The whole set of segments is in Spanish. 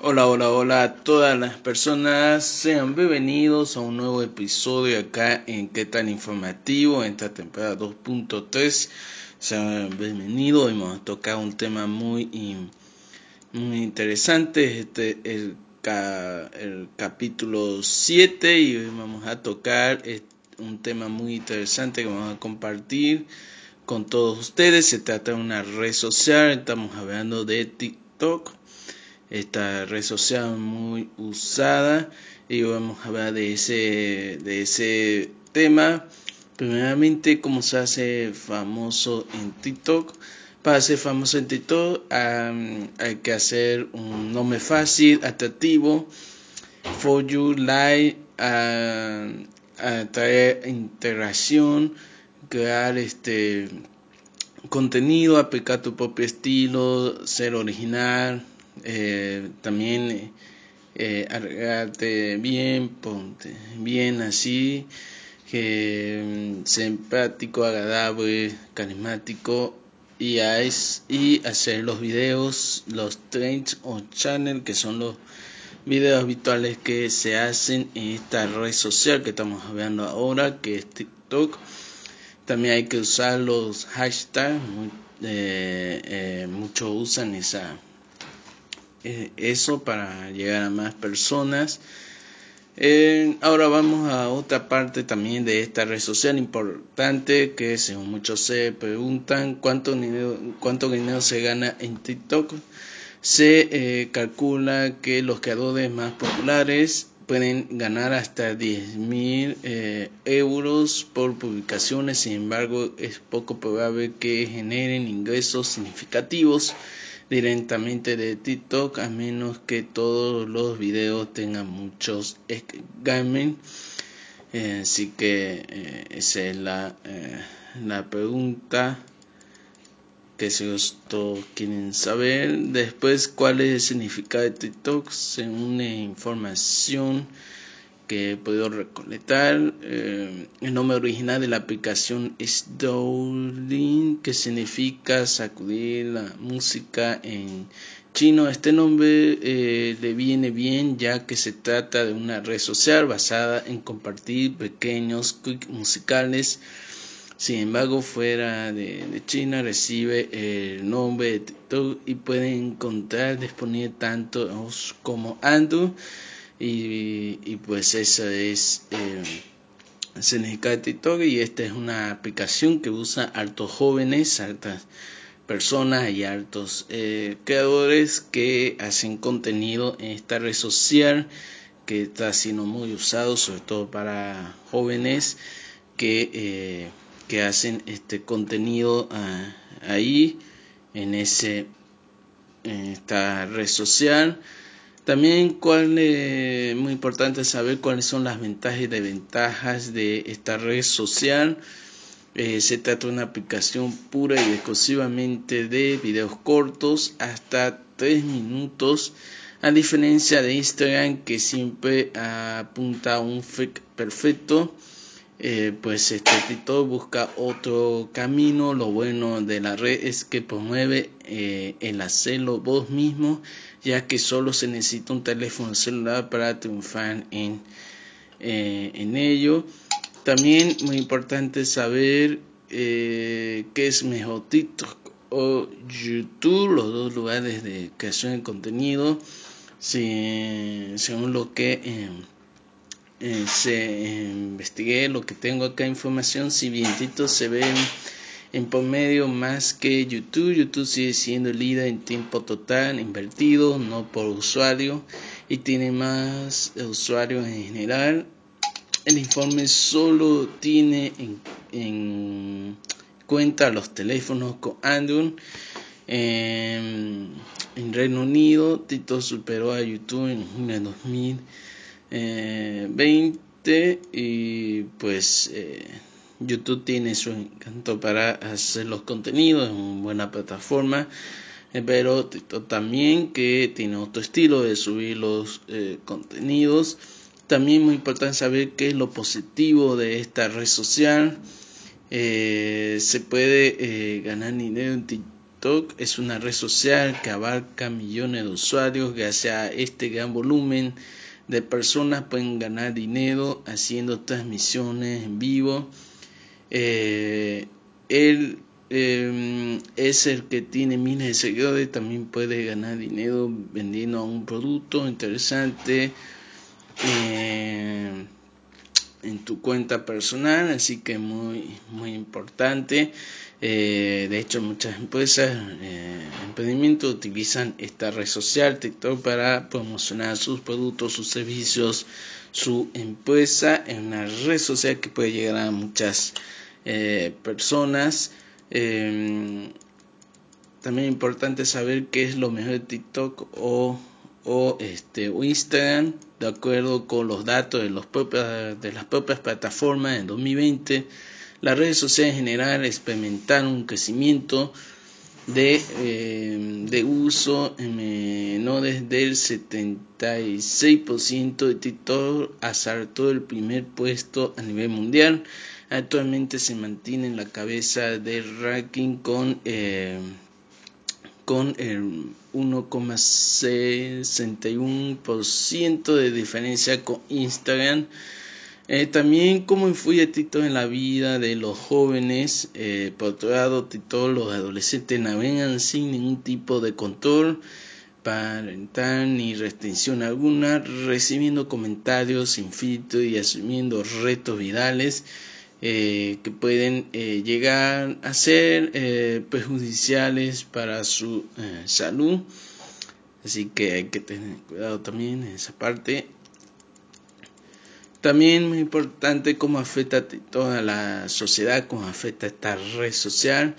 Hola, hola, hola a todas las personas. Sean bienvenidos a un nuevo episodio acá en ¿Qué tan informativo? En esta temporada 2.3. Sean bienvenidos. Hoy vamos a tocar un tema muy, muy interesante. Este el, el capítulo 7 y hoy vamos a tocar un tema muy interesante que vamos a compartir con todos ustedes. Se trata de una red social. Estamos hablando de TikTok esta red social muy usada. Y vamos a hablar de ese de ese tema. Primeramente cómo se hace famoso en TikTok para ser famoso en TikTok hay que hacer un nombre fácil atractivo. For you like traer integración crear este contenido aplicar tu propio estilo ser original eh, también eh, bien, ponte bien así, que mm, simpático, agradable, carismático y, y hacer los videos, los trends o channel que son los videos habituales que se hacen en esta red social que estamos hablando ahora, que es TikTok. También hay que usar los hashtags, eh, eh, muchos usan esa eso para llegar a más personas. Eh, ahora vamos a otra parte también de esta red social importante que según muchos se preguntan cuánto dinero, cuánto dinero se gana en TikTok. Se eh, calcula que los creadores más populares pueden ganar hasta 10 mil euros por publicaciones, sin embargo es poco probable que generen ingresos significativos directamente de TikTok a menos que todos los videos tengan muchos gaming eh, así que eh, esa es la, eh, la pregunta que si todos quieren saber. Después cuál es el significado de TikTok según la información que he podido recolectar. Eh, el nombre original de la aplicación es que significa sacudir la música en chino. Este nombre eh, le viene bien ya que se trata de una red social basada en compartir pequeños clics musicales. Sin embargo, fuera de, China recibe el nombre de TikTok y pueden encontrar disponible tanto como Android y, pues eso es eh, significa de TikTok y esta es una aplicación que usa altos jóvenes, altas personas y altos eh, creadores que hacen contenido en esta red social que está siendo muy usado sobre todo para jóvenes que, eh, que hacen este contenido ah, ahí en ese en esta red social también cuál es muy importante saber cuáles son las ventajas y desventajas de esta red social. Eh, se trata de una aplicación pura y exclusivamente de videos cortos hasta 3 minutos, a diferencia de Instagram que siempre apunta a un fake perfecto. Eh, pues este TikTok busca otro camino. Lo bueno de la red es que promueve eh, el hacerlo vos mismo ya que solo se necesita un teléfono celular para triunfar en, eh, en ello. También muy importante saber eh, qué es mejor TikTok o YouTube, los dos lugares de creación de contenido, según lo que eh, se investigué, lo que tengo acá información, si bien se ve en promedio más que YouTube. YouTube sigue siendo líder en tiempo total invertido, no por usuario, y tiene más usuarios en general. El informe solo tiene en, cuenta los teléfonos con Android. en Reino Unido, Tito superó a YouTube en junio de 2020 y pues eh, YouTube tiene su encanto para hacer los contenidos, es una buena plataforma, eh, pero también que tiene otro estilo de subir los eh, contenidos. También muy importante saber qué es lo positivo de esta red social. Eh, se puede ganar dinero en TikTok es una red social que abarca millones de usuarios gracias a este gran volumen de personas pueden ganar dinero haciendo transmisiones en vivo. Eh, él em, es el que tiene miles de seguidores, también puede ganar dinero vendiendo un producto interesante eh, en tu cuenta personal, así que muy muy importante. Eh, de hecho, muchas empresas, eh, emprendimientos utilizan esta red social, TikTok, para promocionar sus productos, sus servicios, su empresa en una red social que puede llegar a muchas eh, personas. Eh, también es importante saber qué es lo mejor de TikTok o, o, este, Instagram, de acuerdo con los datos de, los de las propias plataformas en 2020 las redes sociales en general experimentaron un crecimiento de, eh, de uso no desde el 76% de TikTok asaltó el primer puesto a nivel mundial. Actualmente se mantiene en la cabeza del ranking con, eh, con el 1,61% de diferencia con Instagram eh, también cómo influye TikTok en la vida de los jóvenes. Eh, por otro lado, TikTok los adolescentes navegan sin ningún tipo de control parental ni restricción alguna, recibiendo comentarios sin filtro y asumiendo retos virales eh, que pueden llegar a ser perjudiciales para su salud. Así que hay que tener cuidado también en esa parte. También muy importante cómo afecta toda la sociedad, cómo afecta esta red social.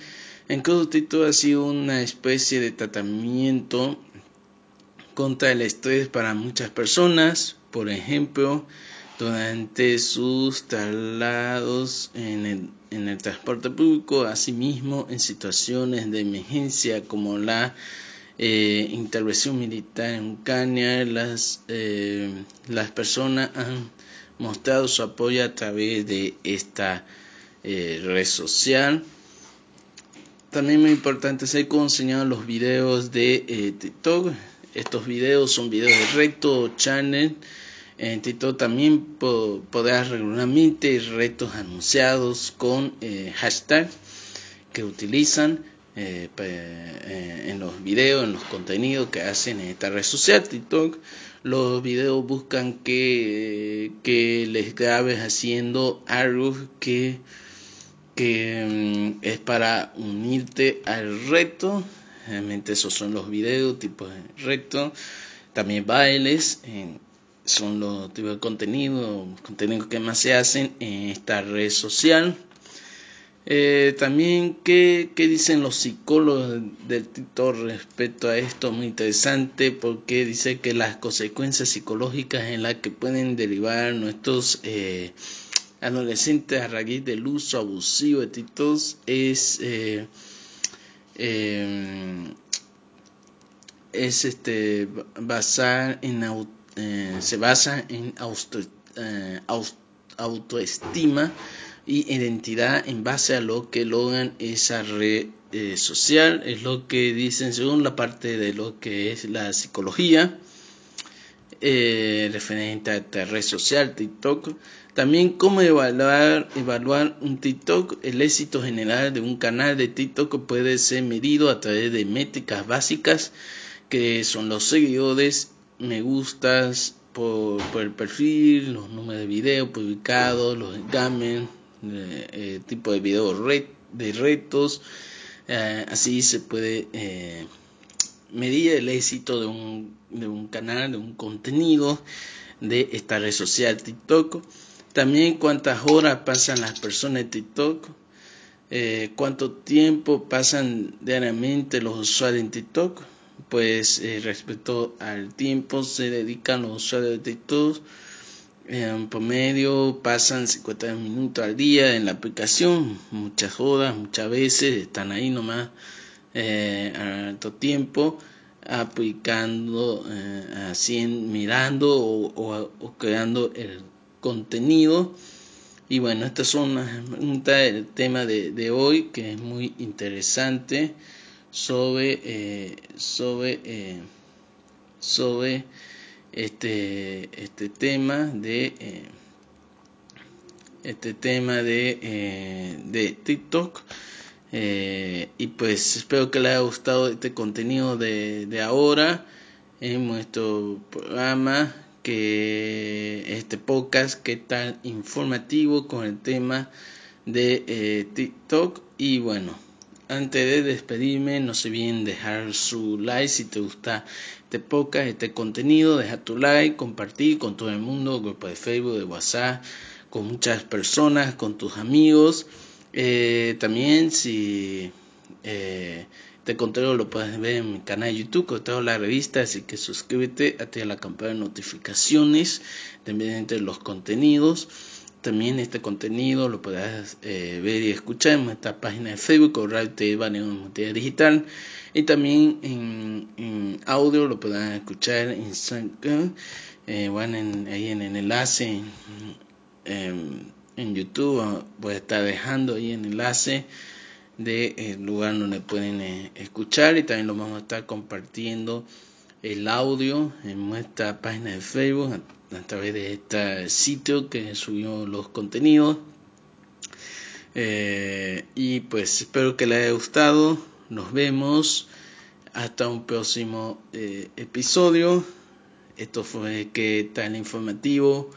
En TikTok ha sido una especie de tratamiento contra el estrés para muchas personas. Por ejemplo, durante sus traslados en el, en el transporte público, asimismo en situaciones de emergencia como la eh, intervención militar en Ucrania, las, eh, las personas han mostrado su apoyo a través de esta eh, red social. También muy importante cómo enseñaron los videos de eh, TikTok. Estos videos son videos de reto channel. En TikTok también podrás regularmente retos anunciados con eh, hashtag que utilizan eh, en los videos, en los contenidos que hacen en esta red social, TikTok los videos buscan que, que les grabes haciendo algo que, que mm, es para unirte al reto. Realmente esos son los videos, tipos de reto. También bailes, son los tipos de contenido, contenidos que más se hacen en esta red social. Eh, también, ¿qué, ¿qué, dicen los psicólogos del TikTok respecto a esto? Muy interesante porque dice que las consecuencias psicológicas en las que pueden derivar nuestros eh, adolescentes a raíz del uso abusivo de TikTok es, eh, es este, basar en, se basa en autoestima y identidad en base a lo que logran esa red eh, social, es lo que dicen según la parte de lo que es la psicología eh, referente a esta red social, TikTok. También cómo evaluar, evaluar un TikTok, el éxito general de un canal de TikTok puede ser medido a través de métricas básicas que son los seguidores, me gustas por, por el perfil, los números de video publicados, los engames, eh, tipo de video de retos. Eh, así se puede eh, medir el éxito de un, de un canal, de un contenido de esta red social TikTok. También cuántas horas pasan las personas en TikTok. Eh, cuánto tiempo pasan diariamente los usuarios en TikTok. Pues respecto al tiempo se dedican los usuarios de TikTok en promedio pasan 50 minutos al día en la aplicación, muchas horas, muchas veces están ahí nomás eh, a alto tiempo aplicando, eh, así mirando o, creando el contenido. Y bueno, estas son las preguntas del tema de, hoy que es muy interesante sobre sobre sobre este este tema de este tema de, de TikTok. Y pues espero que les haya gustado este contenido de, de ahora en nuestro programa que este podcast que tan informativo con el tema de eh, TikTok. Y bueno antes de despedirme no se olviden dejar su like si te gusta este podcast este contenido deja tu like compartir con todo el mundo grupo de Facebook de WhatsApp con muchas personas con tus amigos eh, también si eh, este contenido lo puedes ver en mi canal de YouTube, con toda la revista, así que suscríbete, activa la campana de notificaciones, también de los contenidos. También este contenido lo puedes eh, ver y escuchar en nuestra página de Facebook o TV Digital. Y también en, audio lo puedes escuchar en Instagram. Eh, ahí en el enlace en, en YouTube voy a estar dejando ahí el enlace del de, lugar donde pueden eh, escuchar y también lo vamos a estar compartiendo el audio en nuestra página de Facebook a, través de este sitio que subió los contenidos. Eh, y pues espero que les haya gustado. Nos vemos. Hasta un próximo eh, episodio. Esto fue que tan informativo.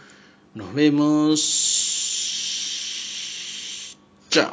Nos vemos. Chao